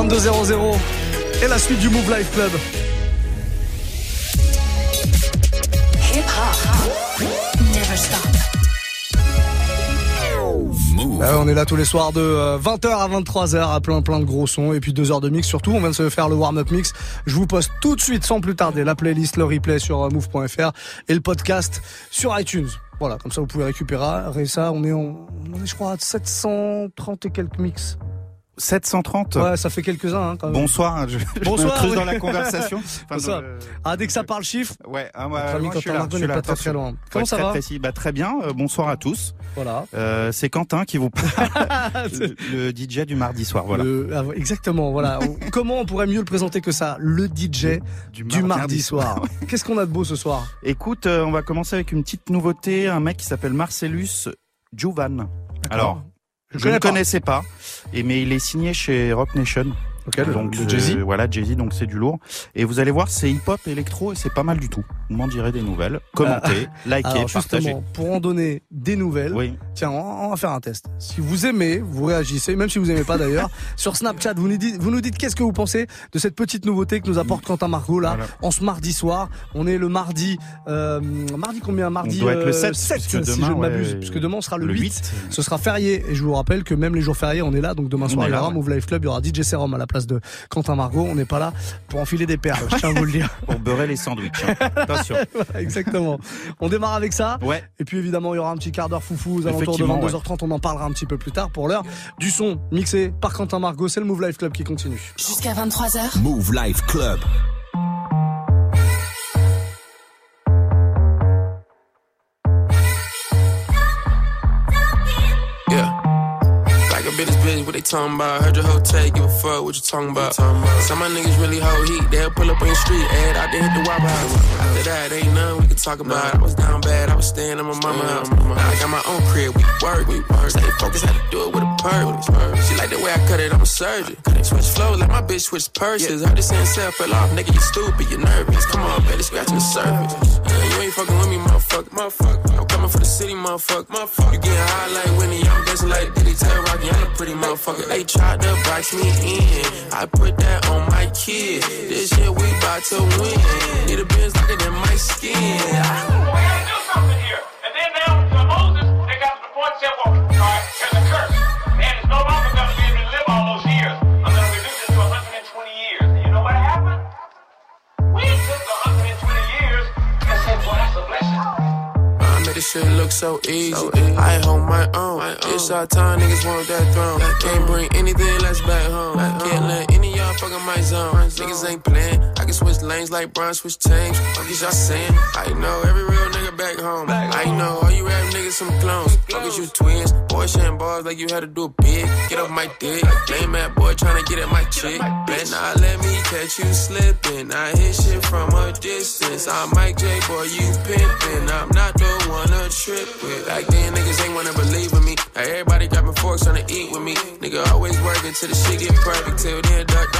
22-0-0 et la suite du Move Life Club. Bah, on est là tous les soirs de 20h euh, à 23h à plein plein de gros sons et puis 2 heures de mix surtout. On vient de se faire le warm-up mix. Je vous poste tout de suite sans plus tarder la playlist, le replay sur euh, move.fr et le podcast sur iTunes. Voilà, comme ça vous pouvez récupérer ça. On est, en, on est je crois à 730 et quelques mix. 730 Ouais, ça fait quelques-uns. Hein, quand même. Bonsoir, je, Bonsoir, je dans la conversation. Enfin, Ah, dès que ça parle chiffre Ouais, ah, moi, moi, je suis là, je suis là, pas très, très loin. Comment ça très va précis. Bah, Très bien, euh, bonsoir à tous. Voilà. Euh, c'est Quentin qui vous parle, le, DJ du mardi soir, voilà. Ah, exactement, voilà. Comment on pourrait mieux le présenter que ça Le DJ du, mardi, soir. Qu'est-ce qu'on a de beau ce soir? Écoute, euh, on va commencer avec une petite nouveauté, un mec qui s'appelle Marcellus Juvan. Alors, je, ne connaissais pas, et mais il est signé chez Rock Nation donc Jay-Z. voilà, Jay-Z, donc c'est du lourd. Et vous allez voir, c'est hip-hop, électro, et c'est pas mal du tout. Vous m'en direz des nouvelles. Commentez, ah. likez, Alors partagez. Pour en donner des nouvelles, oui. tiens, on, va faire un test. Si vous aimez, vous réagissez, même si vous aimez pas d'ailleurs. sur Snapchat, vous nous dites, vous nous dites qu'est-ce que vous pensez de cette petite nouveauté que nous apporte Quentin Margot là, en ce mardi soir. On est le mardi, euh, mardi combien? Mardi on doit être le 7, 7 si demain, je ne m'abuse, puisque demain on sera le, 8. Ce sera férié, et je vous rappelle que même les jours fériés, on est là. Donc demain soir, il y aura Move Life Club, il y aura DJ Serum à la place de Quentin Margot, on n'est pas là pour enfiler des perles, je tiens à vous le dire. pour beurrer les sandwichs. Hein. Attention. exactement. On démarre avec ça. Ouais. Et puis évidemment, il y aura un petit quart d'heure foufou aux alentours de 22h30. On en parlera un petit peu plus tard pour l'heure. Du son mixé par Quentin Margot. C'est le Move Life Club qui continue. Jusqu'à 23h. Move Life Club. They talking about. Heard your whole take, give a fuck what you talking about. Some my niggas really hold heat, they'll pull up on your street, ad out there hit the wop house. After that, ain't nothing we can talk about. I was down bad, I was staying at my mama house. I got my own crib, we work, we work. Stay focused, had to do it with a purpose. She like the way I cut it, I'm a surgeon. Switch flow like my bitch switch purses. Heard this saying self fell off, nigga, you stupid, you nervous. Come on, baby, scratching the surface. Yeah, you ain't fucking with me, motherfucker. motherfucker. I'm coming for the city, motherfucker. motherfucker. You getting high like Winnie, I'm dancing like Diddy, tell Rocky, I'm a pretty motherfucker. They tried to box me in. I put that on my kid. This shit we bout to win. Need a Benz longer than my skin. We gotta do something here. And then now, to Moses, they got the point and said, well, all right, there's a curse. Man is no this shit look so easy. So easy. I hold my own. my own. It's our time, niggas want that throne. That Can't bring anything less back home. Back Can't home. let any fuck my zone. Niggas ain't playing. I can switch lanes like Brian switch teams. Fuck is y'all saying? I know every real nigga back home. I know all you rap niggas some clones. Fuck is you twins. Boy sharing bars like you had to do a bid. Get off my dick. Lame mad boy trying to get at my chick. Better not let me catch you slipping. I hit shit from a distance. I'm Mike J, boy, you pimping. I'm not the one to trip with. Back then, niggas ain't wanna believe in me. Now everybody grabbing forks trying to eat with me. Nigga always working till the shit get perfect. Till then, duck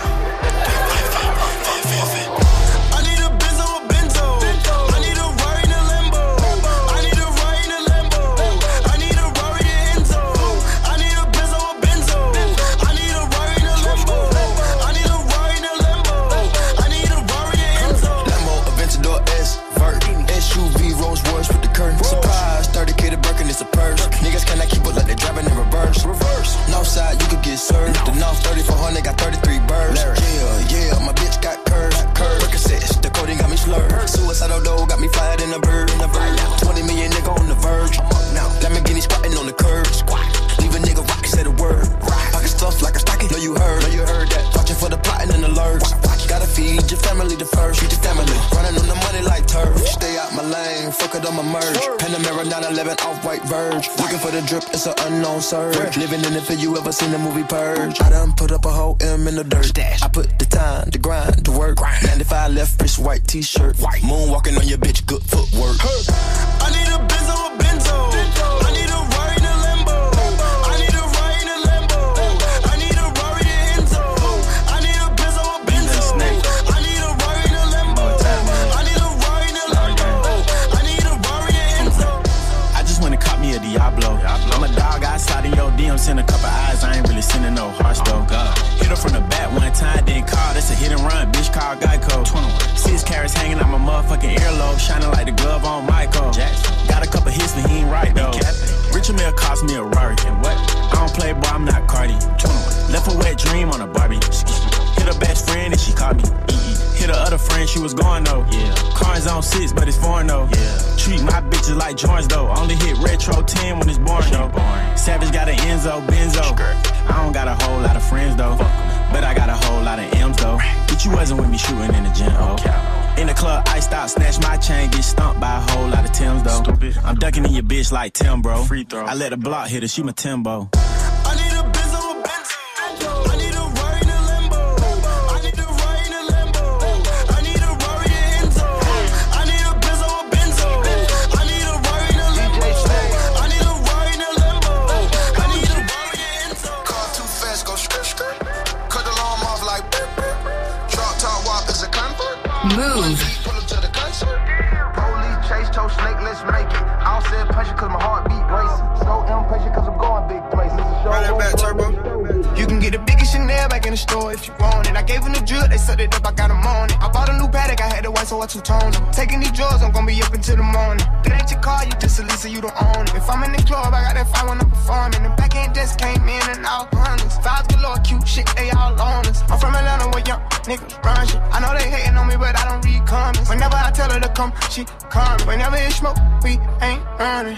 surge. Living in it for you ever seen the movie Purge. I done put up a whole M in the dirt. I put the time, the grind, the work. 95 left wrist, white t-shirt. Moonwalking on your bitch, good footwork. I need a Benzo, in your a couple eyes, I ain't really sending no hearts though. Oh, hit her from the back one time, then call, that's a hit and run, bitch, call Geico. 21. Six carats hanging out my motherfucking earlobe, shining like the glove on Michael. Jackson. Got a couple hits, but he ain't right though. Richard Mille cost me a Rari. And what? I don't play, boy, I'm not Cardi. 21. Left a wet dream on a Barbie. Hit her best friend and she caught me. Hit her other friend, she was going though. Yeah. Cars on six, but it's foreign though. Yeah. Treat my bitches like joints though. Only hit retro 10 when it's born though. Boring. Savage got an Enzo, Benzo. I don't got a whole lot of friends though. But I got a whole lot of M's though. But you wasn't with me shooting in the gym, oh. In the club, I stop, snatch my chain, get stumped by a whole lot of Tims though. Stupid. I'm ducking in your bitch like Tim, bro. Free throw. I let a block hit her, she my Timbo. Sucked it up, I got them on it. I bought a new paddock, I had the white, so I two tone them. Taking these drugs, I'm gonna be up until the morning. That ain't your car, you just a Lisa, you don't own it. If I'm in the club, I got that fire when I'm performing. The back end just came in and out hundreds. Vibes galore, cute shit, they all on us. I'm from Atlanta where young niggas run shit. I know they hating on me, but I don't read comments. Whenever I tell her to come, she come. Whenever it's smoke, we ain't running.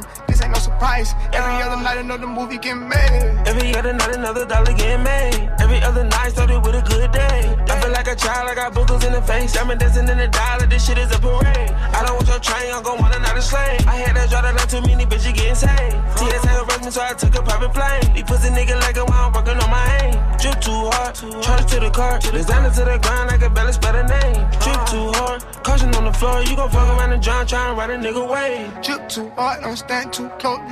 time, this ain't no surprise. Every other night, another movie get made. Every other night, another dollar getting made. Every other night started with a good day. I feel like a child, I got boogers in the face. I'm dancing in the dollar, this shit is a parade. I don't want your train, I'm gon' want another slave. I had that draw that like too many bitches getting saved. TSA arrest me, so I took a private plane. These pussy nigga like a while I'm working on my aim. Drip too hard, charge to the car. Designer to the ground, I can spell the name. Drip too hard, caution on the floor. You gon' fuck around and drown, try and ride a nigga way. Drip too hard, don't stand too close.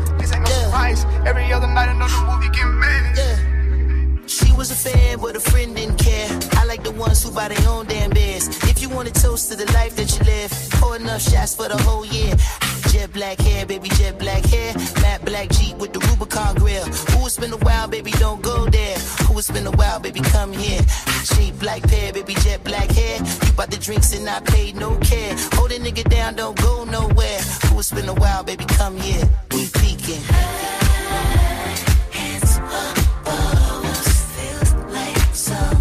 Every other night, another movie made. She was a fan, but a friend didn't care. I like the ones who buy their own damn beers. To toast to the life that you live, pour enough shots for the whole year. Jet black hair, baby, jet black hair. Matte black Jeep with the Rubicon grill. Who it's been a while, baby, don't go there. Who it's been a while, baby, come here. Cheap black pair, baby, jet black hair. You bought the drinks and I paid no care. Hold a nigga down, don't go nowhere. Who it's been a while, baby, come here. We peeking. Hands above us, feels like someone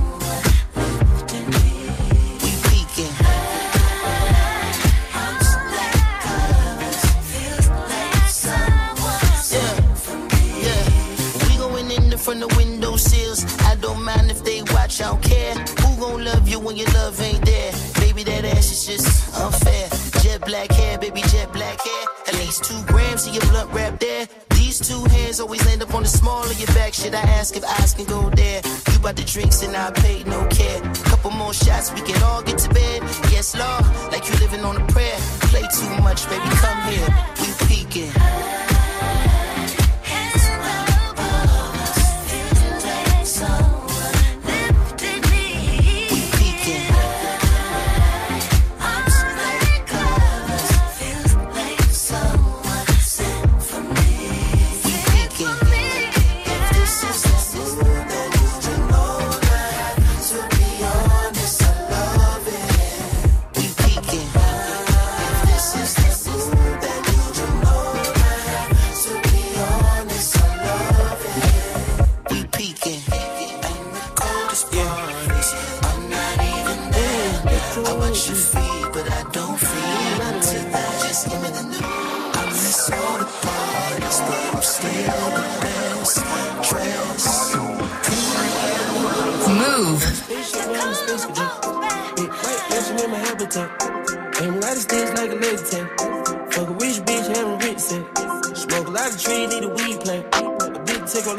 black hair, baby, jet black hair. At least two grams of your blunt wrap there. These two hands always land up on the small of your back. Should I ask if eyes can go there? You bought the drinks and I paid no care. Couple more shots, we can all get to bed. Yes, Lord, like you living on a prayer. Play too much, baby, come here. We peeking.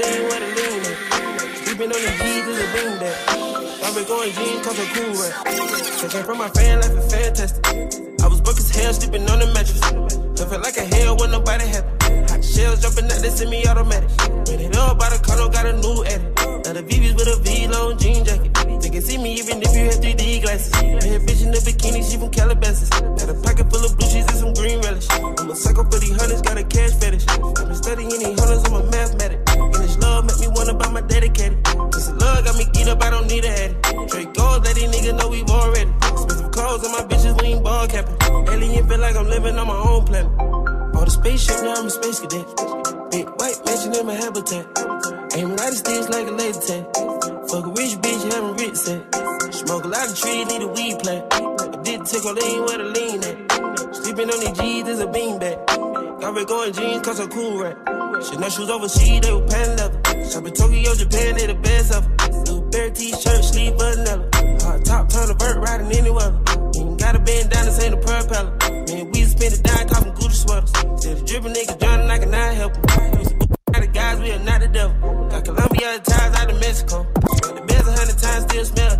They ain't to lean at. Sleeping on the G's is a beam that. I've been going jeans, cause I'm cool rap. Taking from my fan life is fantastic. I was broke as hell, sleeping on the mattress. I felt like a hell when nobody happy. Hot shells jumping out, they send me automatic. Ran it up by the car, got a new edit. Now the VVS with a V-long jean jacket. They can see me even if you had 3D glasses. Bad bitch in the bikini, she from Calabasas. Got a pocket full of blue cheese and some green relish. I'm a psycho for these hunters, got a cash fetish. I've been studying these hunters, I'm a mathematic. Love make me wanna buy my dedicated. This love got me geeked up, I don't need a addy. Straight goals, let these niggas know we've already. Expensive clothes and my bitches, we ain't ball capping. Alien feel like I'm living on my own planet. On the spaceship, now I'm a space cadet. Big white mansion in my habitat. Aim a lot of sticks like a laser tag. Fuck a rich bitch, having rich set. Smoke a lot of trees, need a weed plant. I did tickle, ain't where to lean at. Sleeping on these G's is a beanbag. Got red going jeans, cause I'm cool rap. Chanel shoes overseas, they were pan leather. Shop in Tokyo, Japan, they the best ever. New bear t-shirt, sleeve vanilla. Hard top, turn a vert, riding any weather. Ain't got a down, this ain't a propeller. Man, we spend it down, copping Gucci sweaters. Said the dripping niggas drowning, I cannot help 'em. Got the guys, we are not the devil. Got Colombia ties out of Mexico. The beds a hundred times, still smell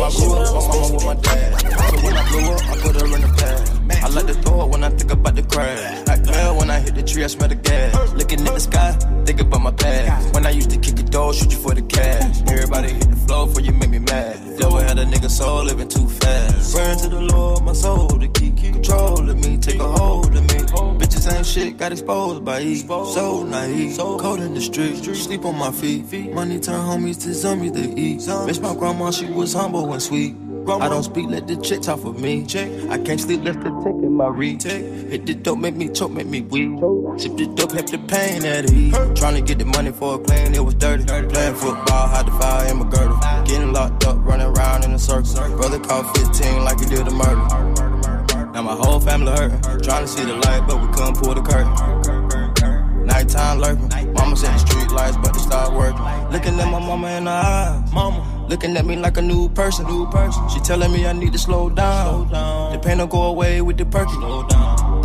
How I grew up, my mama with my dad. So when I blew up, I put her in the bag. I like to throw it when I think about the crash. Like hell, when I hit the tree, I smell the gas. Looking at the sky, think about my past. When I used to kick a door, shoot you for the cash. Everybody hit the floor for you make me mad. Had a nigga soul living too fast. Praying to the Lord, my soul to keep control of me, take a hold of me. Bitches ain't shit, got exposed by E. So naive, cold in the street, sleep on my feet. Money turn homies to zombies to eat. Bitch, my grandma, she was humble and sweet. I don't speak, let the chick talk for me. Check. I can't sleep, left the tick in my reach. Hit the dope, make me choke, make me weak. Sip the dope, help the pain at ease. Trying to get the money for a plane, it was dirty. Playing football, hide the fire in my girdle. Getting locked up, running around in a circle. Brother caught 15 like he did a murder. Now my whole family hurting. Trying to see the light, but we couldn't pull the curtain. Nighttime lurking. Mama said the street lights, but they start working. Looking at my mama in the eyes. Mama. Looking at me like a new person. New person. She telling me I need to slow down. The pain will go away with the perky.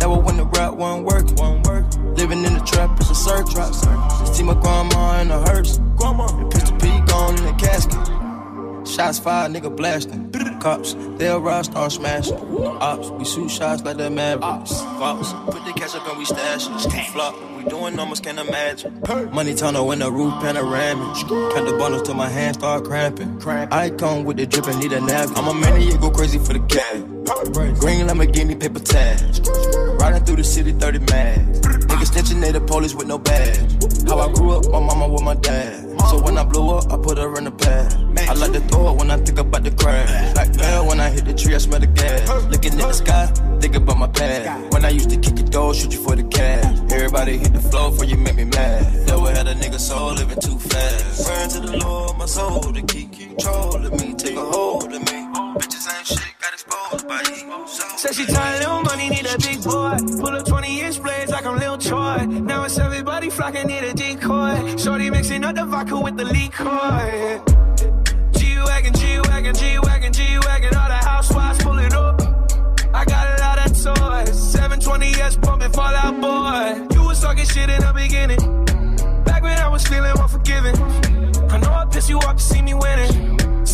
That was when the rap wasn't working. Living in the trap is a circus. See my grandma in a hearse. Grandma. The pistol P gone in the casket. Shots fired, nigga blasting. Cops, they'll rush, start smashing. Ops, we shoot shots like the Mavericks. Cops, put the cash up and we stash it. Flop, doing numbers, can't imagine. Money tunnel in the roof panoramic. Count the bundles till my hands start cramping. Icon with the drip and need a nap. I'm a maniac, go crazy for the cash. Green Lamborghini, paper tags. Riding through the city, 30 mags. Niggas snitching, they the police with no badge. How I grew up, my mama with my dad. So when I blew up, I put her in the pad. I like to throw it when I think about the crash. Like hell, when I hit the tree, I smell the gas. Looking at the sky, think about my past. When I used to kick a door, shoot you for the cash. Everybody hit the floor for you make me mad. Never had a nigga soul living too fast. Praying to the Lord, my soul to keep control of me, take a hold of me. Bitches ain't shit, got exposed by. So Said she tired, little money, need a big boy. Pull up 20 inch blades like I'm Lil Troy. Now it's everybody flocking, need a decoy. Shorty mixing up the vodka with the liquor. G-Wagon, G-Wagon, G-Wagon, G-Wagon. All the housewives pull it up. I got a lot of toys. 720S pumping Fall Out Boy. You was talking shit in the beginning. Back when I was feeling unforgiving. I know I pissed you off to see me winning.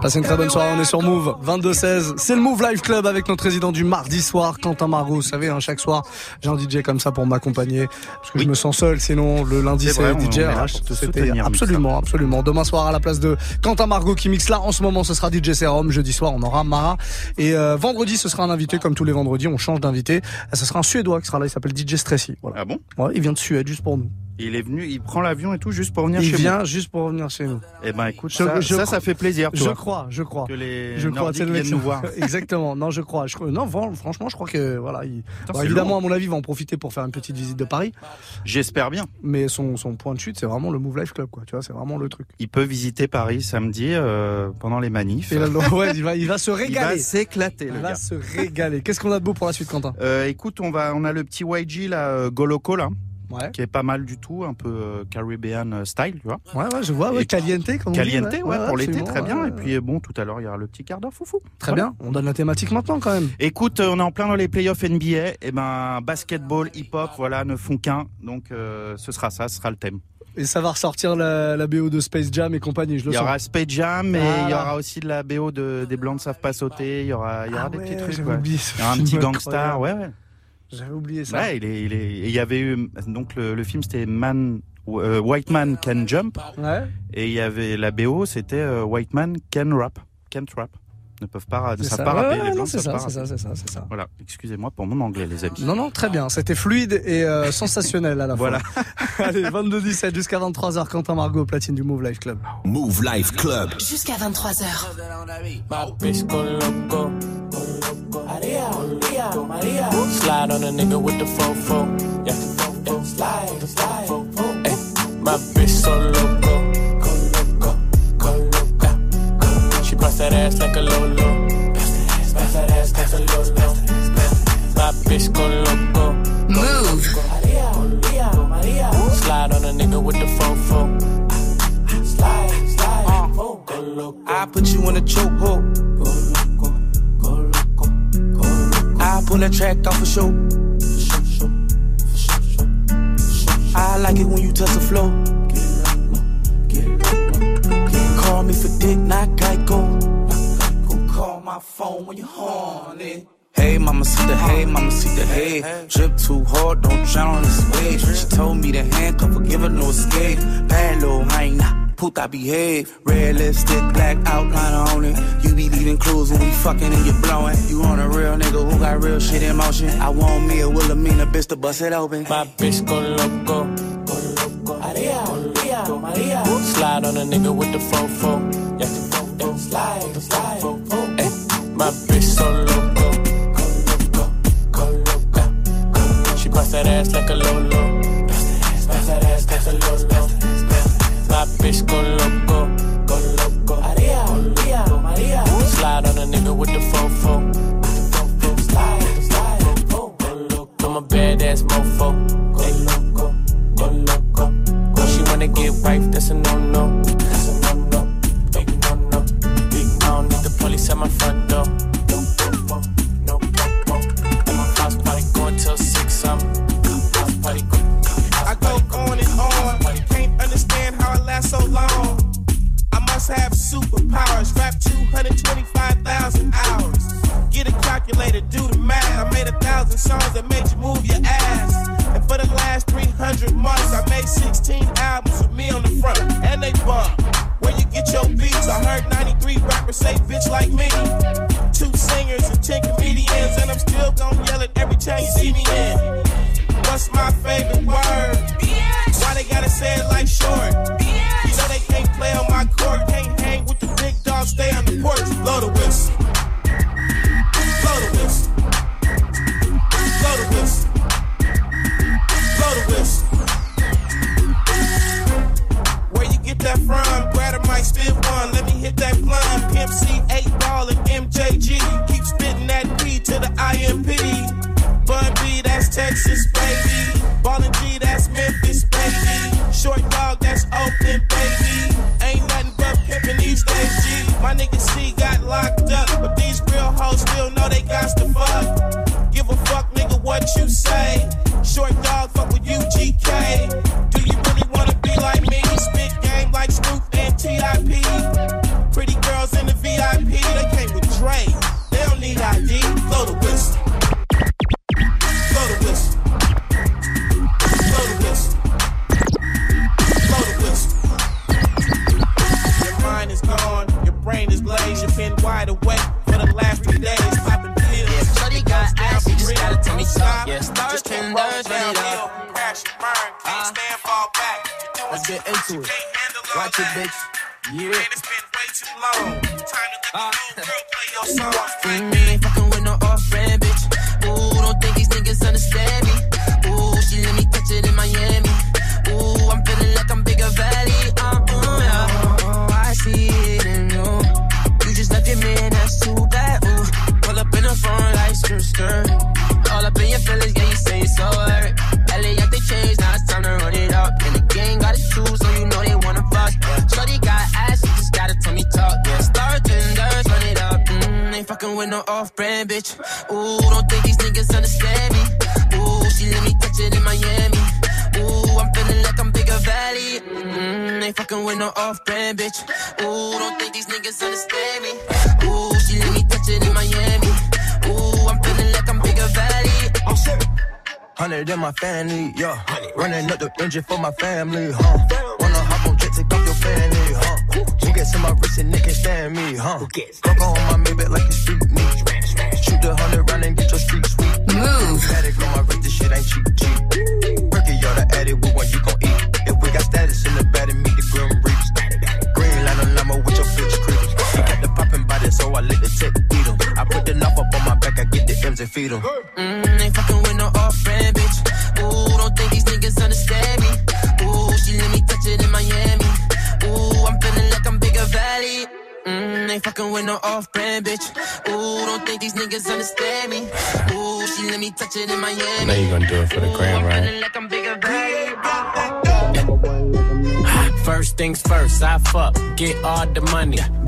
Passez une très bonne soirée, on est sur Move 22-16. C'est le Move Live Club avec notre résident du mardi soir, Quentin Margot. Vous savez, hein, chaque soir, j'ai un DJ comme ça pour m'accompagner. Parce que je me sens seul, sinon le lundi C'est DJ RH. C'était absolument, absolument. Demain soir à la place de Quentin Margot qui mixe là. En ce moment, ce sera DJ Serum. Jeudi soir, on aura Mara. Et euh, vendredi, ce sera un invité comme tous les vendredis. On change d'invité. Ce sera un Suédois qui sera là. Il s'appelle DJ Stressy. Voilà. Ah bon? Ouais, il vient de Suède juste pour nous. Il est venu, il prend l'avion et tout juste pour venir Il chez vient vous. juste pour venir chez nous. Eh ben écoute, Je- ça, je ça, fait plaisir. Je crois, je crois. Que les Je crois, viennent nous voir. Exactement. Non, je crois. Je. Non, fran- franchement, je crois que voilà. Il... Évidemment, à mon avis, il va en profiter pour faire une petite visite de Paris. J'espère bien. Mais son, son point de chute, c'est vraiment le Move Life Club, quoi. Tu vois, c'est vraiment le truc. Il peut visiter Paris samedi euh, pendant les manifs. Là, ouais, il va, il va se Il va régaler. s'éclater, Il le va gars. se régaler. Qu'est-ce qu'on a de beau pour la suite, Quentin? Euh, écoute, on va, on a le petit YG là, euh, Goloco là, Ouais. qui est pas mal du tout, un peu euh, Caribbean euh, style, tu vois. Ouais, ouais, je vois. Ouais, Et- caliente, comme on dit, Caliente, ouais, pour l'été, très bien. ouais, Et puis bon, tout à l'heure, il y aura le petit quart d'heure foufou. Très Voilà. bien. On donne la thématique maintenant, quand même. Écoute, euh, on est en plein dans les playoffs NBA. Et ben, basketball, hip-hop, voilà, ne font qu'un. Donc, euh, ce sera ça, ce sera le thème. Et ça va ressortir la, la BO de Space Jam et compagnie, je le Il y sens. aura Space Jam, mais Ah, il y aura aussi de la BO de, des Blancs ne savent pas sauter. Il y aura, il y aura Ah des ouais, petits trucs. ouais. Il y aura un petit incroyable. ouais, ouais. J'avais oublié ça. Ouais, il est, il est, il y avait eu, donc le, le film c'était Man, euh, White Man Can Jump. Ouais. Et il y avait la BO, c'était euh, White Man Can Rap. Can't Rap. Ne peuvent pas, ne C'est savent ça. pas Ouais, rapper. ouais, les non, blancs c'est ça, c'est ça, c'est ça, c'est ça. Voilà, excusez-moi pour mon anglais, les amis. Non, non, très bien. C'était fluide et euh, sensationnel à la Voilà. fois. Allez, 22-17 jusqu'à 23h, Quentin Margot, platine du Move Life Club. Move Life Club. Jusqu'à 23h. My bitch go loco. Slide on a nigga with the fofo. Yeah. yeah. Slide, slide. Ay, my bitch so loco. Bust that ass like a lolo. Bust that ass like a lolo. My bitch go loco. Move. Slide on a nigga with the fofo. Slide, slide. Go loco. I put you in a chokehold. Go loco, go loco, go loco. I pull that track off a show. I like it when you touch the floor. Call me for dick, not Geico. Call my phone when you're horny. Hey, mama, see the hey, mama, see the hey. Drip too hard, don't drown on this wave. She told me to handcuff her, give her no escape. Bad little hyena, puta behave. Red lipstick, black outline on it. You be leaving clues when we fucking and you blowing. You on a real nigga who got real shit in motion. I want me a Wilhelmina bitch to bust it open. My bitch. Go loco. Slide on a nigga with the fofo. Yeah. yeah. Slide, slide. Ay, my bitch so loco. She bust that ass like a lolo. G. My 100 for my family, huh? Wanna hop on jet, take off your fanny, huh? You get my wrist and they can stand me, huh? Coco on my Maybach like a street. Shoot the hundred round and get your street sweet. Move. On my wrist, this shit ain't cheap, cheap. Y'all the with you gon' eat. If we got status in the meet the grim reaps. Green line on limo with your bitch got the poppin' body, so I let the beat em. I put the knob up on my back, I get the M's and feed em. Mm. Fucking with no off-brand bitch. Ooh, don't think these niggas understand me. Ooh, she let me touch it in Miami. Know you gonna do it for the gram, right? Like I'm bigger valley. First things first, I fuck, get all the money.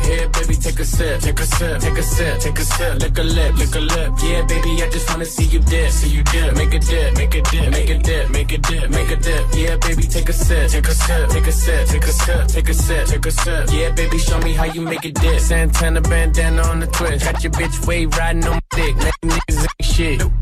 Here, baby, take a sip, take a sip, take a sip, take a sip. Lick a lip, lick a lip. Yeah, baby, I just wanna see you dip, see you dip. Make a dip, make a dip, make a dip, make a dip, make a dip. Yeah, baby, take a sip, take a sip, take a sip, take a sip, take a sip, take a sip. Yeah, baby, show me how you make a dip. Santana bandana on the twist. Got your bitch way riding on my dick. Niggas ain't shit.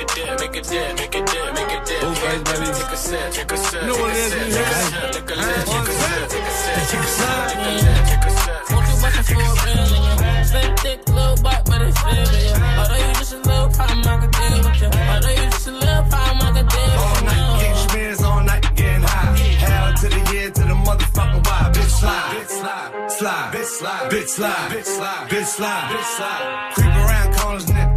dip, make a dip, make a dip, make a dip. Okay, baby, take a sip, take a sip. No one is in. Take a sip, take a sip, take a sip, take a sip, take a sip, take a sip. Won't you watch it for a real nigga? Slim, thick, little butt, but it's still yeah. Although you just a little problem, I could deal with you. Although you just a little problem, I could deal All night getting spins, all night getting high. Hell to the year, to the motherfucking why. Bitch slide, bitch slide, slide, bitch slide, bitch slide, bitch slide, bitch slide, bitch slide. Creep around corners and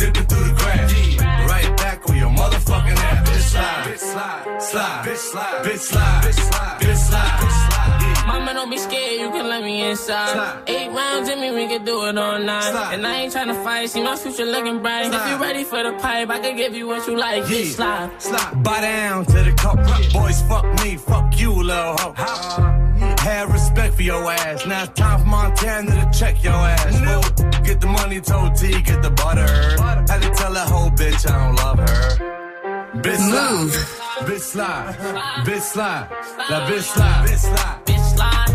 slide, bitch slide, slide, bitch slide, bitch slide, bitch slide, bitch slide. Mama, don't be scared, you can let me inside. Eight rounds in me, we can do it all night. And I ain't tryna fight, see my future looking bright. If you ready for the pipe, I can give you what you like. Bitch, slide. Slide. Buy down to the cup. Boys, fuck me, fuck you, little hoe. Have respect for your ass. Now it's time for Montana to check your ass. Fool. Get the money, told T, get the butter. Had to tell that whole bitch I don't love her. Bitch. Move. Bitch slide. Bitch slide. That bitch slide. Bitch slide. Bitch, slide.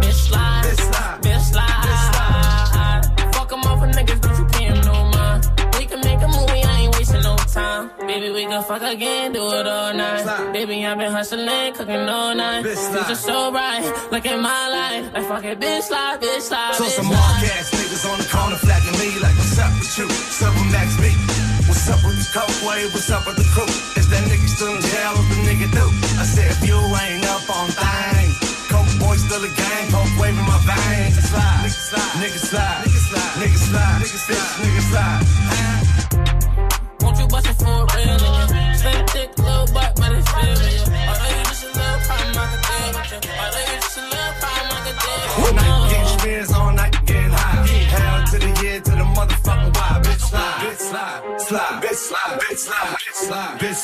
Bitch, slide. Bitch slide. Bitch, slide. Fuck 'em off for niggas, don't you 'em no mind. We can make a movie, I ain't wasting no time. Baby, we can fuck again, do it all night. Baby, I've been hustling, cooking all night. Things are so bright, look at my life. Like fuck it, bitch, slide, bitch, slide. So some mark ass niggas on the corner flagging me like, what's up with you? With Max B? What's up with the coke wave? What's up with the crew? Is that nigga still in jail? What the nigga do? I said, if you ain't up on things, coke boy still a gang, coke waving my veins. Nigga slide, nigga slide, nigga slide, nigga slide, nigga slide,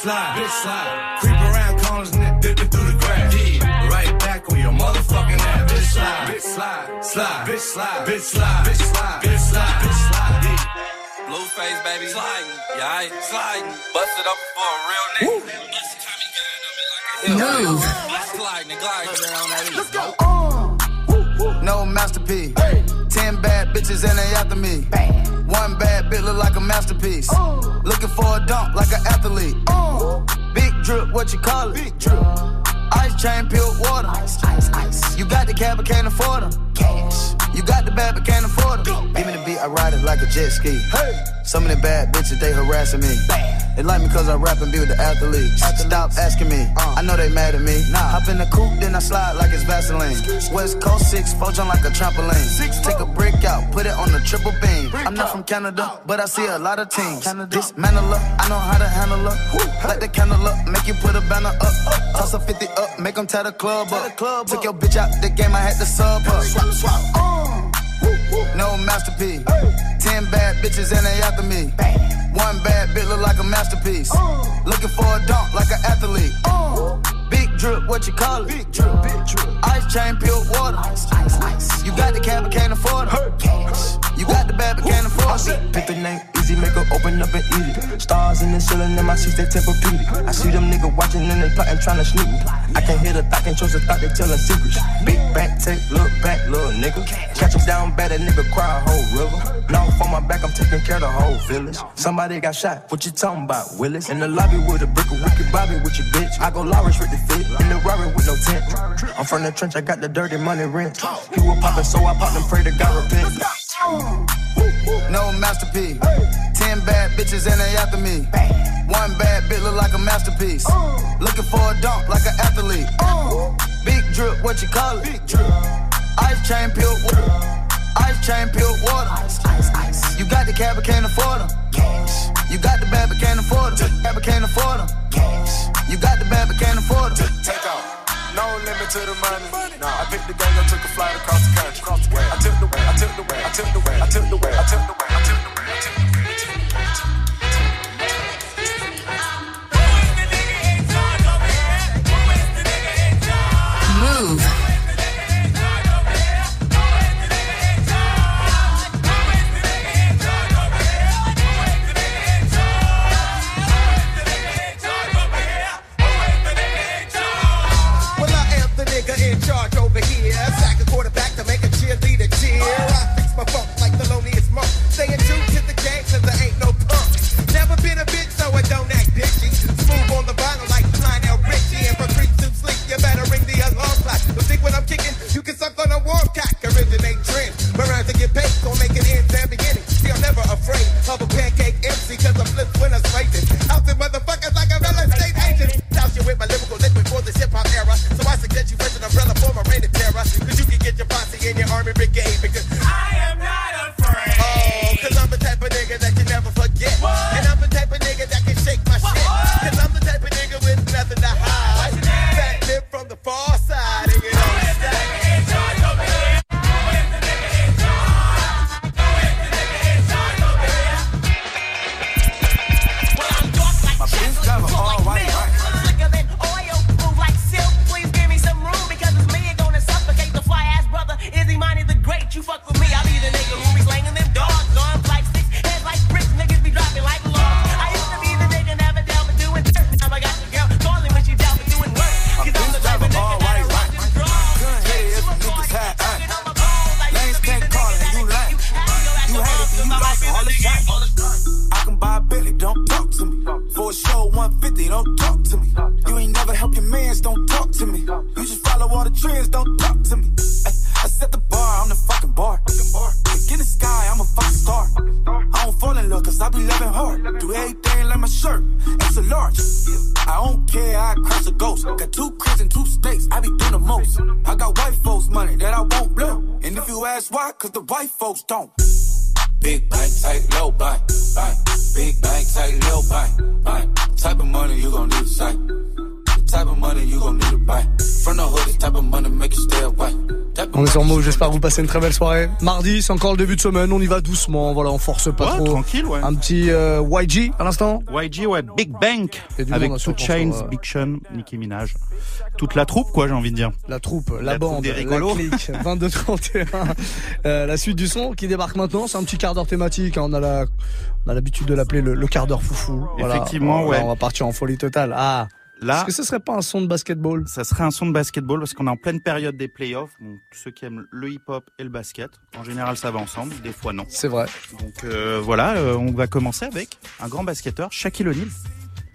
slide, bitch slide. Creep around corners and then dip it through the grass. Yeah, right back on your motherfucking ass. Bitch slide, bitch slide, slide, bitch slide, bitch slide, bitch slide, bitch slide, bitch slide. Yeah. Blueface, baby. Sliding. Yeah, I ain't sliding. Bust it up for a real nigga. Move. Sliding gliding. Let's go. No masterpiece. Ten bad bitches and they after me. One bad bitch look like a masterpiece. Looking for a dunk like an athlete. Big drip, what you call it? Big drip. Ice chain, pure water. Ice, ice, ice. You got the cab, but can't afford them. Cash. You got the bad, but can't afford them. Give me the beat, I ride it like a jet ski. Hey. Some of the bad bitches, they harassing me. They like me cause I rap and be with the athletes. Stop asking me, I know they mad at me. Nah. Hop in the coupe, then I slide like it's Vaseline. West Coast 6, four jump like a trampoline. Six, Take a brick out, put it on the triple beam. I'm not from Canada, but I see a lot of teams. Dismantle her, I know how to handle her. Light the candle up, make you put a banner up. Toss a 50 up, make them tie the club up. Took your bitch out the game, I had to sub her. Swap, swap. Uh. No masterpiece. Ten bad bitches and they after me. One bad bitch look like a masterpiece. Uh. Looking for a dunk like an athlete. Uh. Drip, what you call it? Big drip, big drip. Ice chain, pure water. Ice, ice, ice. You got the cab, but can't afford it. Cash. You got the bad, but can't afford it. Pick the name easy, make her open up and eat it. Stars in the ceiling, in my seats, they Tempur-Pedic. I see them niggas watching and they plotting, trying to sneak me. I can hear the thought, can't trust the thought, they telling secrets. Big back, take, look back, little nigga. Catch him down bad, that nigga cry a whole river. Now for my back, I'm taking care of the whole village. Somebody got shot, what you talking about, Willis? In the lobby with a brick of wicked Bobby with your bitch. I go Lawrence with the fit, in the Rari with no tent. I'm from the trench, I got the dirty money rent. He was poppin', so I popped and pray to God repent. No masterpiece. Ten bad bitches and they after me. One bad bitch look like a masterpiece. Looking for a dunk like an athlete. Big drip, what you call it? Big drip. Ice chain, pure water. Ice chain, pure water. Ice, ice, ice. You got the cab, but can't afford them. Cash. You got the bad, but can't afford them. Cab, but can't afford them. Cash. You got the bad, but can't afford them. Take off. No limit to the money. Nah, I picked the gang up, took a flight across the country. I took the way, I took the way, I took the way, I took the way, I took the way, I took the way, I took the way. Move. My funk like the loneliest monk. Staying true to the game cause there ain't no punk. Never been a bitch, so I don't act bitchy. Smooth on the vinyl like Lionel Richie. And for creeps who sleep, you better ring the alarm clock. Don't think when I'm kicking, you can suck on a warm cock. Originate trend. My rhymes to get paid, so make it ends and beginning. See, I'm never afraid of a pancake MC cause I flip when I'm racing. Passez une très belle soirée. Mardi, c'est encore le début de semaine, on y va doucement, voilà, on force pas Ouais, trop. tranquille, ouais. Un petit euh, YG à l'instant YG, ouais, Big Bank. Avec Two hein, sur- Chains, euh, Big Sean, Nicki Minaj. Toute la troupe, quoi, j'ai envie de dire. La troupe, la, La troupe bande, des la clique, 22-31. Euh, la suite du son qui débarque maintenant, c'est un petit quart d'heure thématique. hein. On a la, on a l'habitude de l'appeler le, le quart d'heure foufou. Voilà. Effectivement, ouais. On va partir en folie totale. Ah. Là, Est-ce que ce serait pas un son de basketball? ça serait un son de basketball parce qu'on est en pleine période des playoffs. Donc, ceux qui aiment le hip-hop et le basket, en général, ça va ensemble. Des fois, non. C'est vrai. Donc euh, voilà, euh, on va commencer avec un grand basketteur, Shaquille O'Neal,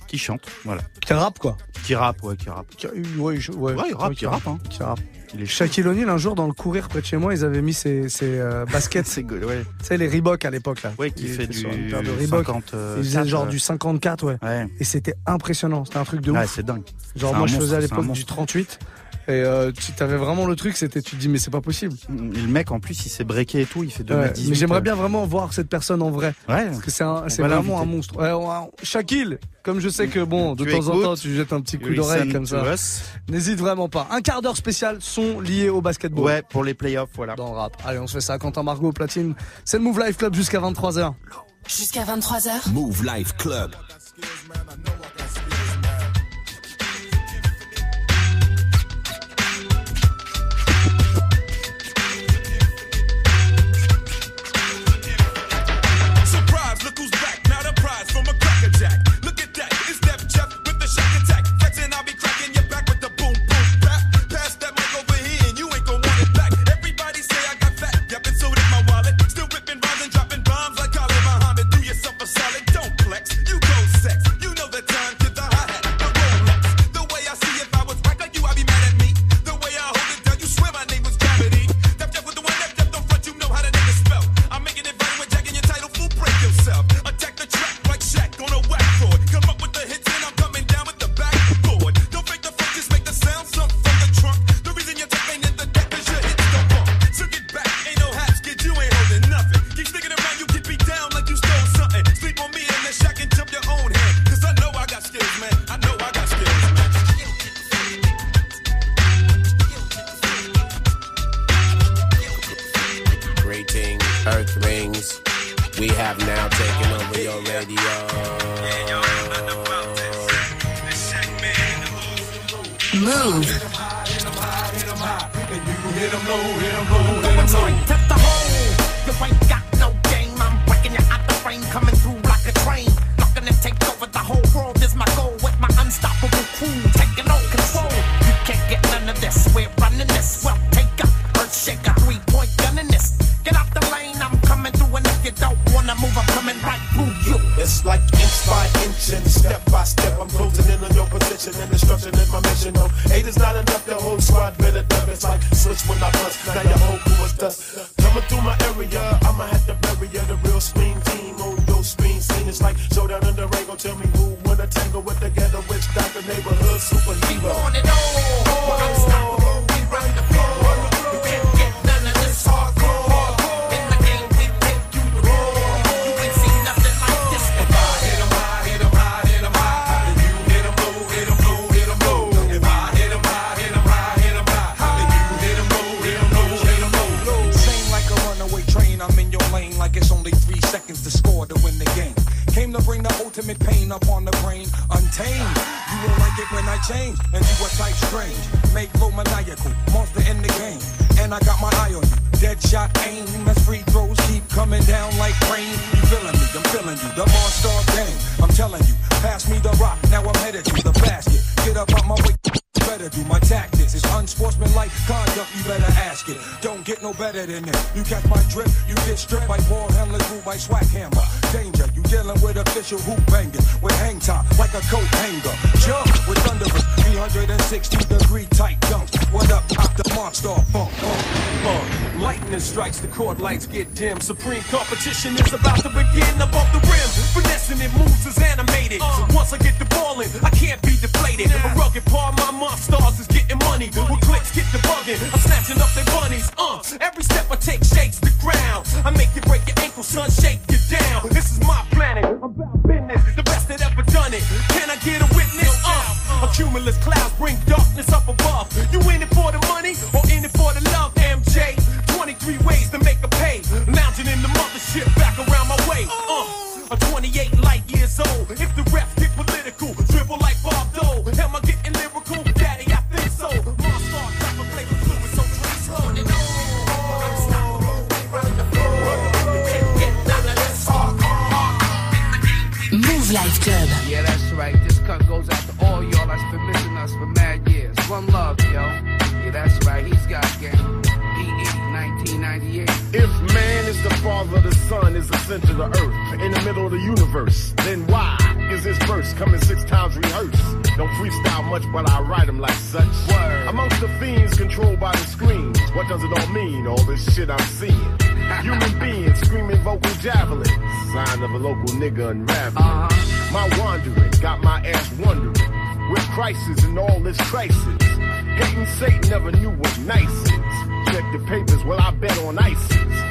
qui chante. Voilà. Qui rappe quoi Qui rappe, ouais, qui rappe. Qui- Ouais, je- ouais, Ouais, il rappe, qui il rappe, hein. Qui rappe. Il est Shaquille O'Neal, un jour dans le courir près de chez moi, ils avaient mis ses, ses euh, baskets. C'est ouais. Tu sais, les Reebok à l'époque là. Ouais, qui Il fait du sur une paire de Reebok. 50, euh, Il faisait quatre, genre euh. du 54, ouais. Ouais. Et c'était impressionnant. C'était un truc de Ouais, ouf. c'est dingue. Genre moi je faisais à l'époque du monstre. 38 et euh, tu avais vraiment le truc c'était tu te dis mais c'est pas possible. Et le mec, en plus, il s'est breaké et tout, il fait 2 Ouais, mètres 18. mais j'aimerais euh. bien vraiment voir cette personne en vrai Ouais. parce que c'est un- c'est va vraiment un monstre. Ouais, on- Shaquille, comme je sais que bon de Tu temps en temps tu jettes un petit coup d'oreille comme ça. us. N'hésite vraiment pas. Un quart d'heure spécial sont liés au basketball. Ouais, pour les playoffs, voilà. Dans le rap. Allez, on se fait ça. Quentin Margot platine. C'est le Move Life Club jusqu'à 23h. Jusqu'à 23h. Move Life Club. I got my eye on you. Dead shot aim as free throws keep coming down like rain. You feeling me? I'm feeling you. The monster game. I'm telling you. Pass me the rock. Now I'm headed to the basket. Get up out my way. Better do my tactics. It's unsportsmanlike conduct. You better ask it. Don't get no better than this. You catch my drip. You get stripped by ball handlers, ruled by swag hammer. Danger. You dealing with official hoop bangers with hang time like a coat hanger. Jump with thunderous 360 degree tight dunk. What up? Out the monster funk. Uh, uh. Lightning strikes, the court lights get dim. Supreme competition is about to begin above the rim. Finessing it moves is animated. Once I get the ball in, I can't be deflated. A rugged part, my monsters is getting money. When clicks get the bugging, I'm snatching up their bunnies. Uh, Every step I take shakes the ground. I make you break your ankle, son, shake you down. This is my planet. I'm about business. The best that ever done it. Can I get a witness? Uh, a cumulus cloud bring darkness up above. You in it for the money or in it for the love, MJ? 23 ways to make a pay. Lounging in the mothership back around my way. Uh, a 28 light sun is the center of the earth, in the middle of the universe, then why is this verse coming six times rehearsed? Don't freestyle much, but I write them like such. Word. Amongst the fiends controlled by the screens, what does it all mean? All this shit I'm seeing. Human beings screaming vocal javelin, sign of a local nigga unraveling. Uh-huh. My wandering got my ass wondering, with crisis and all this crisis. Hating Satan never knew what nice is. Check the papers, well I bet on ISIS.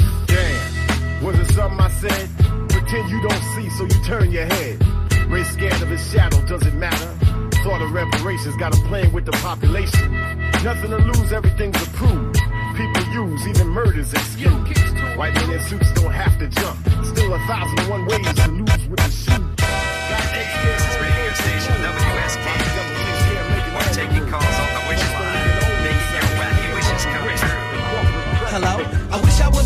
Was it something I said? Pretend you don't see, so you turn your head. Race scared of his shadow, does it matter? Thought of reparations, got a plan with the population. Nothing to lose, everything's approved. People use, even murders excuse. White men in suits don't have to jump. Still a thousand and one ways to lose with the shoe. This is radio station WSK. We're taking calls on the wish line, making your wacky wishes come true. Hello?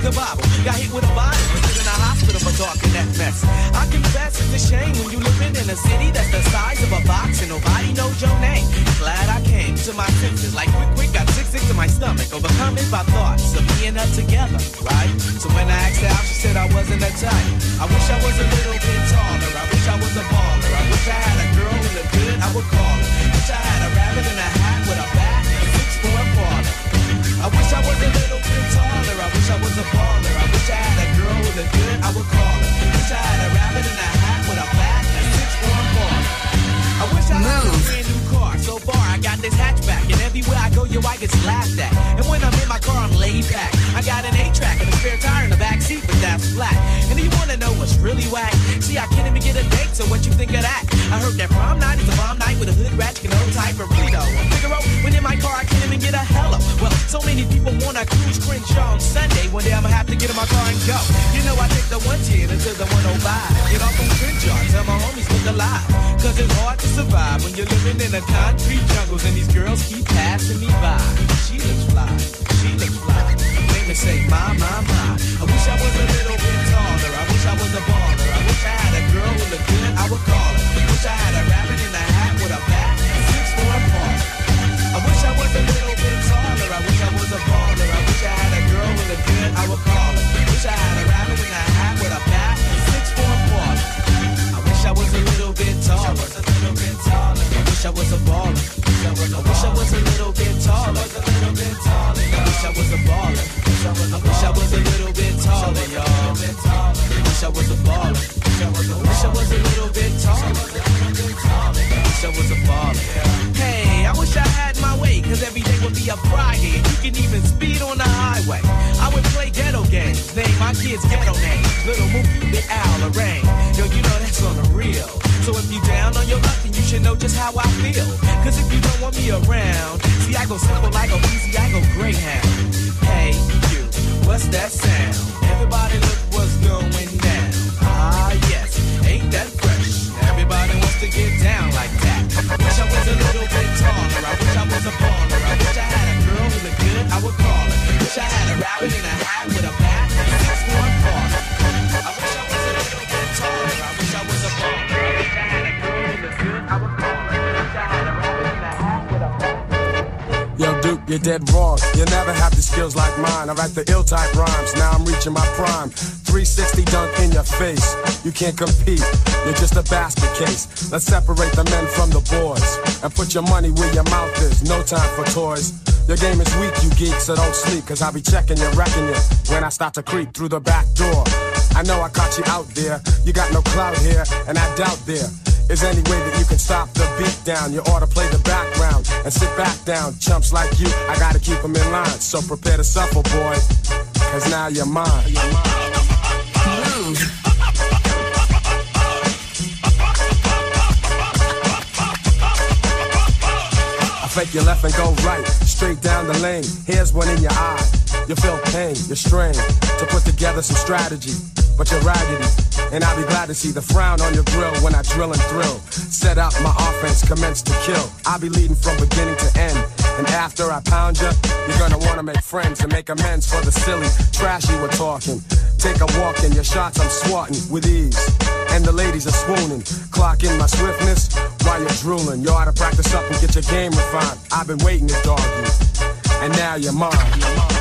scat, skittles, kabobble. Got hit with a bottle and in a hospital for talking that mess. I confess it's a shame when you living in a city that's the size of a box and nobody knows your name. Glad I came to my senses, like quick, quick, got sick, sick to my stomach, overcome it by thoughts of and her together, right? So when I asked her out, she said I wasn't that type. I wish I was a little bit taller. I wish I was a baller. I wish I had a girl in the good, I would call everywhere I go, yo, I get laughed at. And when I'm in my car, I'm laid back. I got an A-track and a spare tire in the back seat, but that's flat. And do you wanna know what's really whack? See, I can't even get a date, so what you think of that? I heard that prom night is a bomb night with a hood ratchet and old type of burrito. Figaro, when in my car, I can't even get a hello. Well, so many people wanna cruise Crenshaw on Sunday. One day I'ma have to get in my car and go. You know, I take the 110 until the 105. Get off on Crenshaw, tell my homies look alive. Cause it's hard to survive when you're living in the concrete jungles and these girls keep passing me by. She looks fly, she looks fly. Make me say, my, my, my. I wish I was a little bit taller. I wish I was a baller. I wish I had a girl who looked good, I would call her. I Wish I had a rabbit in a hat with a bat and six for a. I wish I was a little bit taller. I wish I was a baller. I wish I had a girl who looked good, I would call her. I Wish I had a a bit taller. I wish I was a baller. I wish I was a little bit taller. I wish I was a baller. I wish I was a little bit taller, y'all. I wish I was a baller. I wish I was a little bit taller. I wish I was a baller. Hey, I wish I had my way, cause every day would be a Friday, you can even speed on the highway. I would play ghetto games, name my kids ghetto names. Little Mookie, Big Al, or Rain. Yo, you know that's on the real. So if you down on your luck, then you should know just how I feel. Cause if you don't want me around, see, I go simple, I go easy, I go Greyhound. Hey, you, what's that sound? Everybody look what's going down. Ah, yes, ain't that fresh? Everybody wants to get down like that. Wish I was a little bit taller. I wish I was a baller. I wish I had a girl who looked good, I would call her. Wish I had a rabbit in a Duke, you're dead wrong. You never have the skills like mine. I write the ill type rhymes. Now I'm reaching my prime. 360 dunk in your face. You can't compete. You're just a basket case. Let's separate the men from the boys and put your money where your mouth is. No time for toys. Your game is weak, you geek, so don't sleep, cause I'll be checking you, wrecking you when I start to creep through the back door. I know I caught you out there. You got no clout here, and I doubt there is any way that you can stop the beat down. You ought to play the background and sit back down. Chumps like you, I gotta keep them in line. So prepare to suffer, boy, cause now you're mine. I fake your left and go right, straight down the lane. Here's one in your eye. You feel pain, you're strained to put together some strategy, but you're raggedy. And I'll be glad to see the frown on your grill when I drill and thrill. Set up my offense, commence to kill. I'll be leading from beginning to end. And after I pound you, you're gonna wanna make friends and make amends for the silly trash you were talking. Take a walk in your shots, I'm swatting with ease. And the ladies are swooning. Clock in my swiftness while you're drooling. You ought to practice up and get your game refined. I've been waiting to dog you. And now you're mine.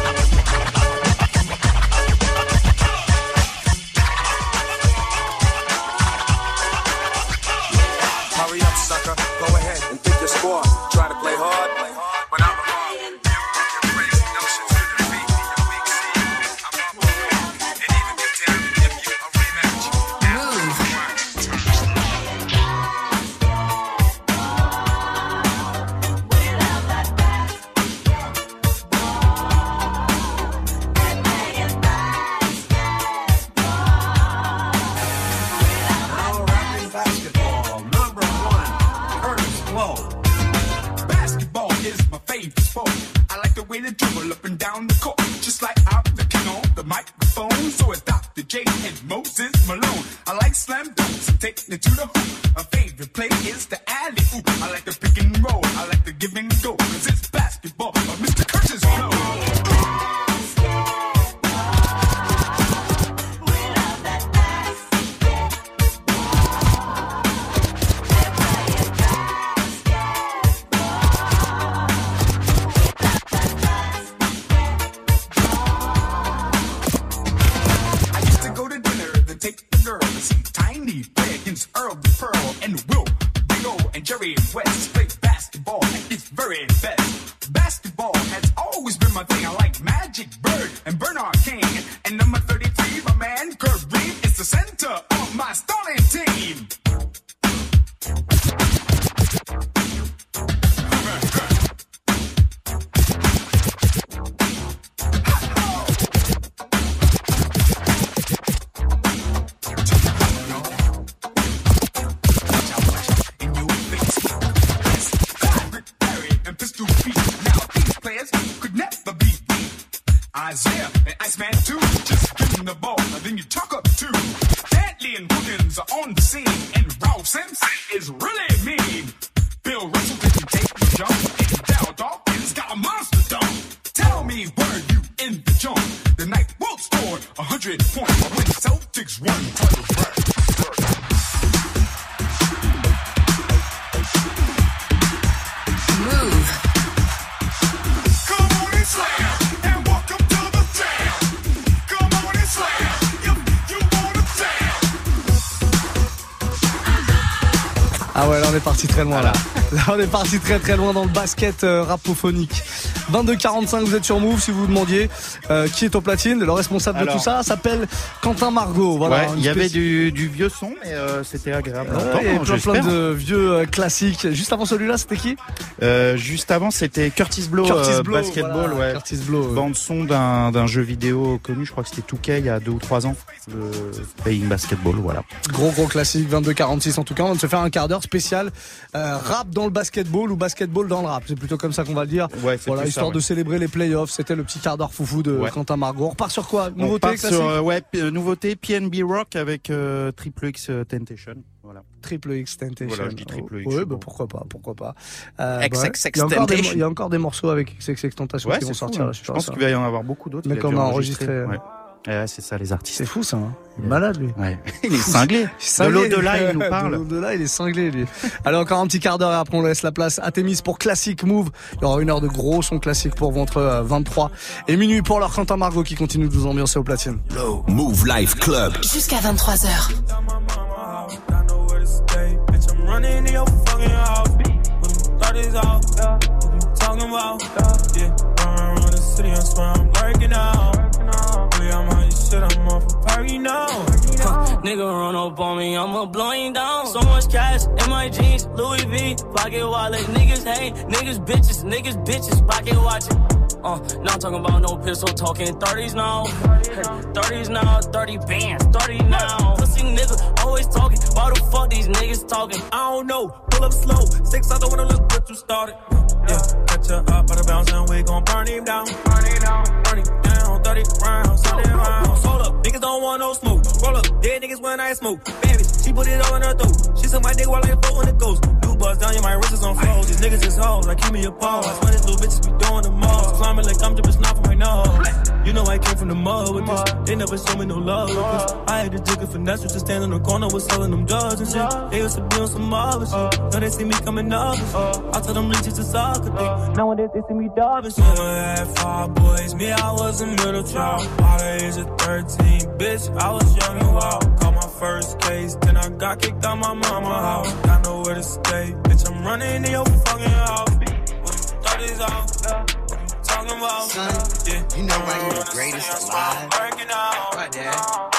Parti très loin là. Là on est parti très très loin dans le basket euh, rapophonique. 22-45, vous êtes sur Move si vous vous demandiez euh, qui est au platine. Le responsable de tout ça s'appelle Quentin Margot. Voilà, Ouais, une il y avait du, du vieux son, mais euh, c'était agréable. avait plein, de vieux classiques. Juste avant celui-là, c'était qui? Euh, juste avant, c'était Curtis Blow, Curtis Blow, basketball, voilà, ouais. Curtis Blow. Bande son d'un jeu vidéo connu, je crois que c'était 2K il y a deux ou trois ans, le Playing Basketball, voilà. Gros gros classique, 22-46 en tout cas. On va se faire un quart d'heure spécial euh, rap dans le basketball ou basketball dans le rap. C'est plutôt comme ça qu'on va le dire. Ouais, c'est voilà, histoire ça, ouais. de célébrer les playoffs. C'était le petit quart d'heure foufou de Ouais. Quentin Margot. On repart sur quoi On Nouveauté part classique sur euh, ouais, euh, nouveauté PNB Rock avec euh, Triple X euh, Temptation, voilà. Triple X Temptation. Voilà, je dis Triple X, Oui, c'est bah, pourquoi pas, pourquoi pas. Euh, XXX bah, il, y a encore des, Temptation. il y a encore des morceaux avec XXX Tentation Ouais, qui vont fou, sortir. hein. là, Je pense qu'il va y en avoir beaucoup d'autres. Mais a qu'on a enregistré. ouais. Ouais, c'est ça, les artistes. C'est fou ça. Hein il est malade lui. Ouais. Il est cinglé. De l'au-delà, il nous parle. De l'au-delà, il est cinglé lui. Allez, encore un petit quart d'heure et après on laisse la place à Témis pour Classic Move. Il y aura une heure de gros son classique pour vous entre euh, 23 et minuit pour leur Quentin Margot qui continue de vous ambiancer au platine. Move Life Club. Jusqu'à 23h. running in your fucking house. Thought is out. What you talking about? Yeah, run around the city, I swear I'm working out. Really, I'm off a party now. Huh, nigga run up on me, I'ma blow him down. So much cash in my jeans, Louis V, pocket wallet. Niggas hate, niggas bitches, niggas bitches, pocket watching. Uh, not talking about no pistol, talking 30s now. 30s now, 30 bands, 30 now. Pussy nigga, always talking. Why the fuck these niggas talking? I don't know, pull up slow. Six other wanna look what you started. Yeah, catch her up by the bounce and we gon' burn him down. Burn him down, burn him down. 30 rounds, 30 rounds. Hold up, niggas don't want no smoke. Roll up, dead niggas when I smoke. Baby, she put it all in her throat. She suck my dick while I float on the ghost. New buzz down, yeah, my wrist is on froze. These niggas is hoes, like keep me a pause. When these little bitches be doing the most. Climbing like I'm dripping snot from my nose. You know I came from the mud with this. They never show me no love with this. I had to jig it finesse, just stand in the corner with selling them drugs and shit. They used to be on some other shit. Now they see me coming up and shit. I tell them leeches to soccer thing. Nowadays they see me and shit. had five boys, me I was a middle child. By the age of 13, bitch, I was young and wild. Caught my first case, then I got kicked out my mama house. Got nowhere to stay, bitch, I'm running in your fucking house. Thought is out. Talking about, Son, yeah. you know why you're the greatest alive? Why, Dad?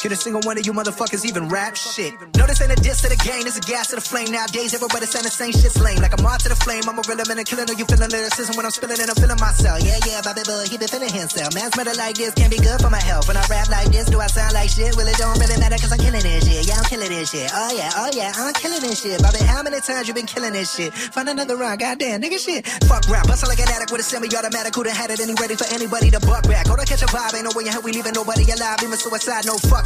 Can a single one of you motherfuckers even rap shit? No, this ain't a diss to the game, it's a gas to the flame. Nowadays, everybody saying the same shit's lame. Like I'm on to the flame, I'm a man and killing. Know you feeling lyricism when I'm spilling and I'm feeling myself. Yeah, yeah, Bobby Boy, he been feeling himself. Man's metal like this can't be good for my health. When I rap like this, do I sound like shit? Well, it don't really matter cause I'm killing this shit. Yeah, I'm killing this shit. Oh yeah, oh yeah, I'm killing this shit. Bobby, how many times you been killing this shit? Find another rhyme, goddamn, nigga shit. Fuck rap, bustle like an addict with a semi-automatic. Who Who'da had it he ready for anybody to buck back? Go to catch a vibe, ain't no way in hell we leaving nobody alive. Even suicide, no fuck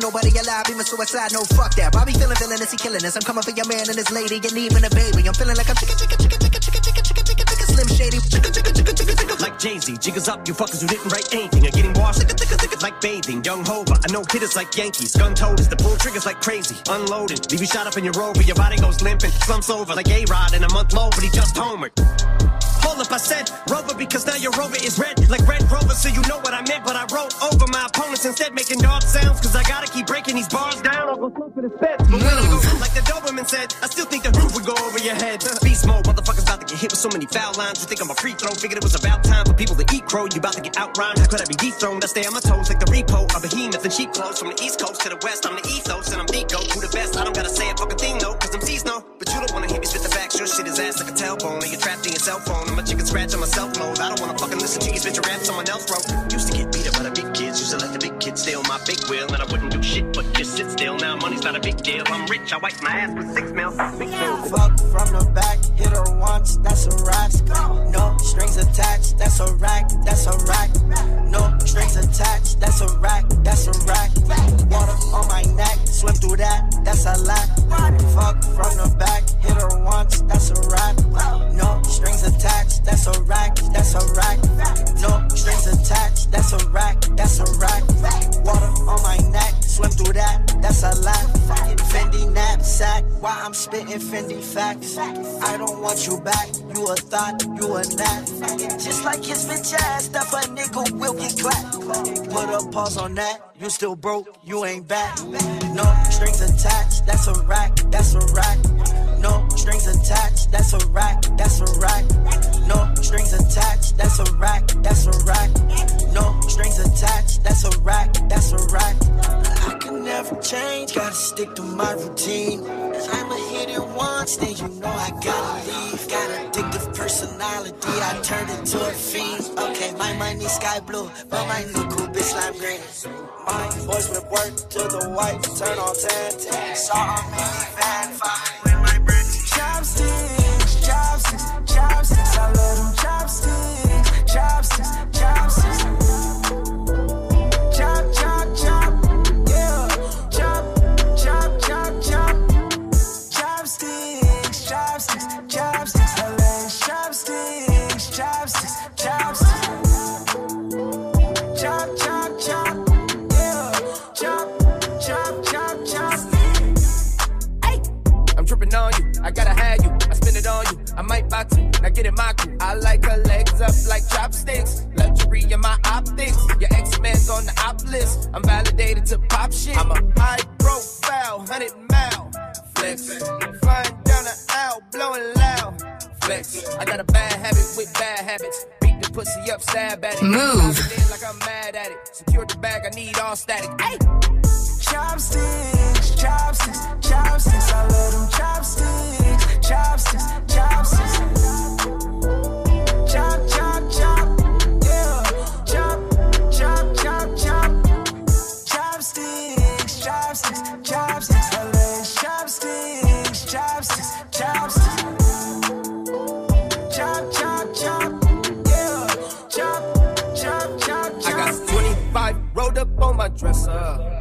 nobody alive. Even suicide, no fuck that. Bobby feeling villainous, he killing us. I'm coming for your man and his lady, and even a baby. I'm feeling like I'm chicken, chicken, chicken, chicken, chicken, chicken, chicken, chicken, chicken, slim shady. Chicken, chicken, chicken, chicken, chicken. Like Jay-Z, jiggers up, you fuckers who didn't write anything are getting washed. Like bathing, young Hova. I know hitters like Yankees, gun toters, the pull triggers like crazy. Unloaded, leave you shot up in your rover, your body goes limping, slumps over like A-Rod in a month low, but he just homered. Up, I said Rover because now your Rover is red like Red Rover, so you know what I meant. But I wrote over my opponents instead, making dog sounds because I gotta keep breaking these bars down. I'll go slow for the spits. But when I go, like the Doberman said, I still think the roof would go over your head. Beast mode, motherfuckers about to get hit with so many foul lines. You think I'm a free throw? Figured it was about time for people to eat crow. You about to get outrhymed? How could I be dethroned? I stay on my toes like the repo, a behemoth and cheap clothes. From the east coast to the west, I'm the ethos and I'm goat. Who the best? I don't gotta say fucking Your shit is ass like a tailbone, and you're trapped in your cell phone. I'm a chicken scratch on my cell mode. I don't wanna fucking listen to you spit your rap someone else wrote. Used to get beat up by the big kids, used to let the big kids steal my big wheel, and I shit still. Now money's not a big deal. I'm rich, I wipe my ass with six mil. Big. Fuck from the back, hit her once, that's a rack. No strings attached, that's a rack, that's a rack. No strings attached, that's a rack, that's a rack. Water on my neck, swim through that, that's a lack. Fuck from the back, hit her once, that's a rack. No strings attached, that's a rack, that's a rack. No strings attached, that's a rack, that's a rack. Water on my neck, swim through that, that's a lack. Fendi knapsack, why I'm spitting Fendi facts. I don't want you back, you a thought, you a nap. Just like his bitch ass, stuff a nigga will get clapped. Put a pause on that, you still broke, you ain't back. No strings attached, that's a rack, that's a rack. No strings attached, that's a rack, that's a rack. No strings attached, that's a rack, that's a rack. No strings attached, that's a rack, that's a rack. Never change, gotta stick to my routine. I'ma hit it once, then you know I gotta leave. Got addictive personality, I turn into a fiend. Okay, my money sky blue, but my new cool bitch lime green. My boys with work till the white turn on 10. Saw a minivan, fucking with my bricks. Get in my crew. I like her legs up like chopsticks. Luxury in my optics. Your ex-man's on the op list. I'm validated to pop shit. I'm a high profile, hundred mile flex. Flying down the aisle, blowing loud flex. I got a bad habit with bad habits. Beat the pussy up, stab at it. Move. It Like I'm mad at it. Secure the bag, I need all static. Hey! Chopsticks, chopsticks, chopsticks. I love them chopsticks, chopsticks, chopsticks. Up on my dresser.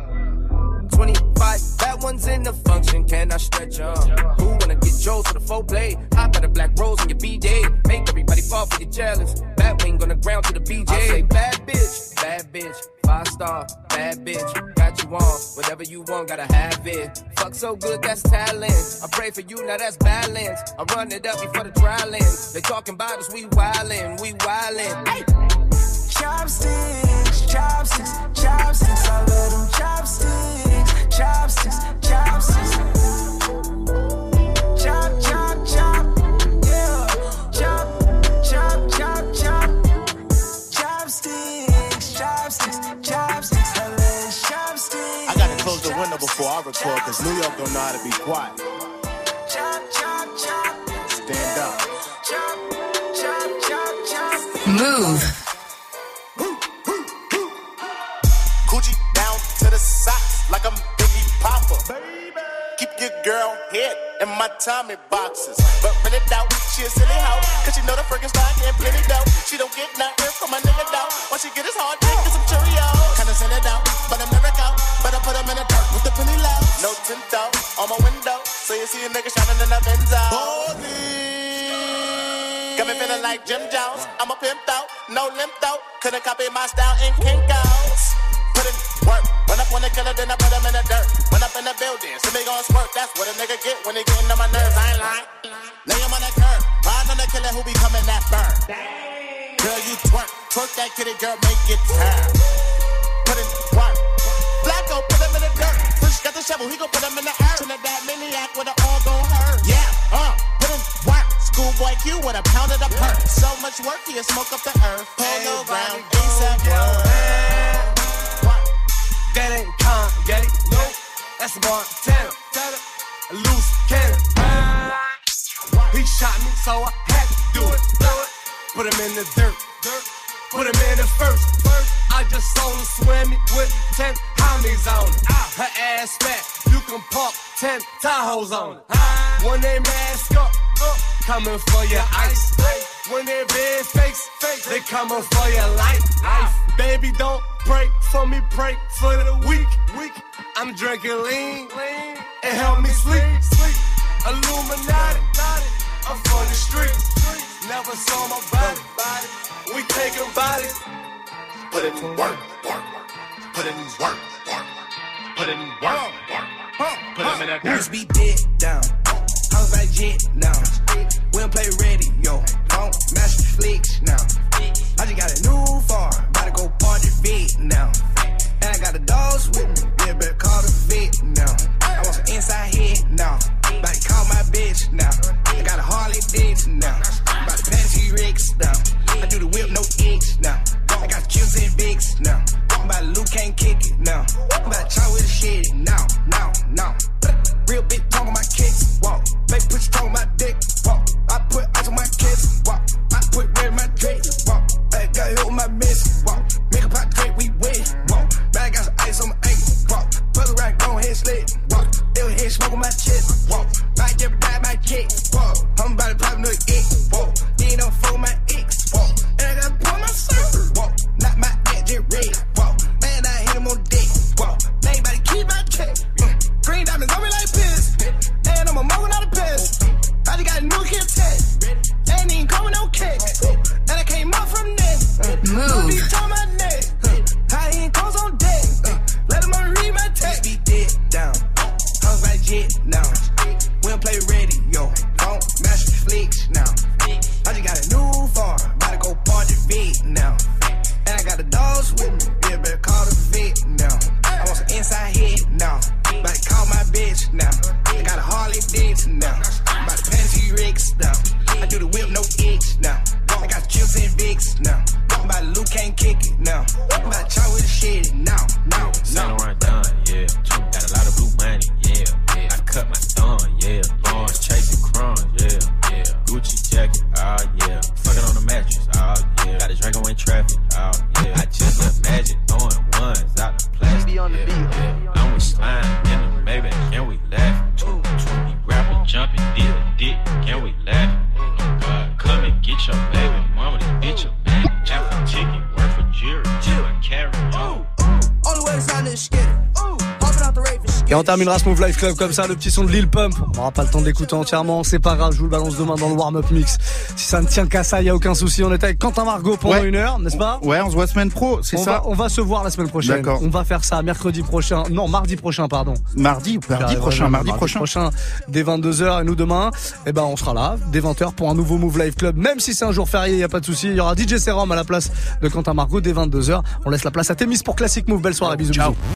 25 bad ones in the function, can I stretch 'em? Who wanna get Joe to the full play? Hop out a black rose on your B-Day. Make everybody fall for your jealous. Bad wing on the ground to the BJ. I say bad bitch, bad bitch. Five star, bad bitch. Got you on, whatever you want, gotta have it. Fuck so good, that's talent. I pray for you, now that's balance. I run it up before the trial ends. They talking about us, we wildin', we wildin'. Hey! Chopsticks, chopsticks, chopsticks. I love them chopsticks, chopsticks, chopsticks. Chop, chop, chop, yeah. Chop, chop, chop, chop. Chopsticks, chopsticks, chopsticks. I love chopsticks. I gotta close the window before I record, cause New York don't know how to be quiet. Chop, chop, chop, Stand up. chop, chop, chop, chop. Move. Like I'm Biggie Popper. Keep your girl head in my Tommy boxes. But when it out, she a silly hoe. Cause she know the freaking style getting plenty dough. She don't get nothing from a nigga though. Once she get his hard dick and some Cheerios. Kinda send it out, but I'm never out. But I put him in the dirt with the penny low. No tint though, on my window. So you see a nigga shining in the Benzo. Got me feeling like Jim Jones. I'm a pimp though, no limp though. Couldn't copy my style in Kinko's. Put in work. Run up on the killer, then I put him in the dirt. Run up in the building, so me gon' squirt. That's what a nigga get when he getting on my nerves. I ain't lying. Lay him on the curb. Ride on the killer who be coming that burn. Girl, you twerk. Twerk that kitty, girl, make it turn. Put in work. Blacko, put him in the dirt. Push got the shovel, he gon' put him in the earth. Trinidad maniac with it all gon' hurt. Yeah, uh, put in work. Schoolboy Q with a pound of the perk. So much work, he'll smoke up the earth. Polo ground, ASAP work. That ain't Kanye, no, that's a Montana. A loose cannon. He shot me, so I had to do it. Put him in the dirt, put him in the first. I just saw him swimming with 10 homies on it. Her ass fat, you can park 10 Tahoes on it. When they mask up, up, coming for your ice. When they big fakes, fakes, they coming for your life. life. Baby, don't pray for me, pray for the week. week. I'm drinking lean, lean, and help me sleep. sleep. Illuminati, I'm for the streets. Never saw my body, body. We taking bodies. Put in work, work, work. Put in work, work, work. Put in work, work, work. Put in Used to be dead down. House by jet now. We don't play radio. Don't master flicks now. I just got a new farm. To go party vet now. And I got the dogs with me. Yeah, better call the vet now. I want some inside head now. About to call my bitch now. I got a Harley Davidson now. About to pass T-Rex now. I do the whip, no X now. I got chips and Vicks now. I'm about Luke can't kick it now. About to try with the shit now, now, now. Real big tongue on my kicks, walk. Put your tongue on my dick, walk. I put Got hit with my miss, walk. Make a pot drink, we win, walk. Bag got some ice on my ankle, walk. Fuck around, go ahead, slit, walk. Ill head smoke on my chest, walk. Might never die, my kick, walk. I'm about to pop another ick, walk. Move Life Club comme ça, le petit son de Lil Pump. On n'aura pas le temps de l'écouter entièrement, c'est pas grave, je vous le balance demain dans le warm-up mix. Si ça ne tient qu'à ça, il y a aucun souci. On est avec Quentin Margot pendant Ouais. une heure, n'est-ce pas? Ouais, on se voit semaine pro, c'est on ça va, on va se voir la semaine prochaine. D'accord. On va faire ça mercredi prochain. Non, mardi prochain, pardon. Mardi ou mardi prochain, vraiment, mardi prochain. dès 22h et nous demain, eh ben on sera là dès 20h pour un nouveau Move Live Club. Même si c'est un jour férié, il y a pas de souci. Il y aura DJ Serum à la place de Quentin Margot dès 22h. On laisse la place à Témis pour Classic Move. Belle soirée, bisous. bisous.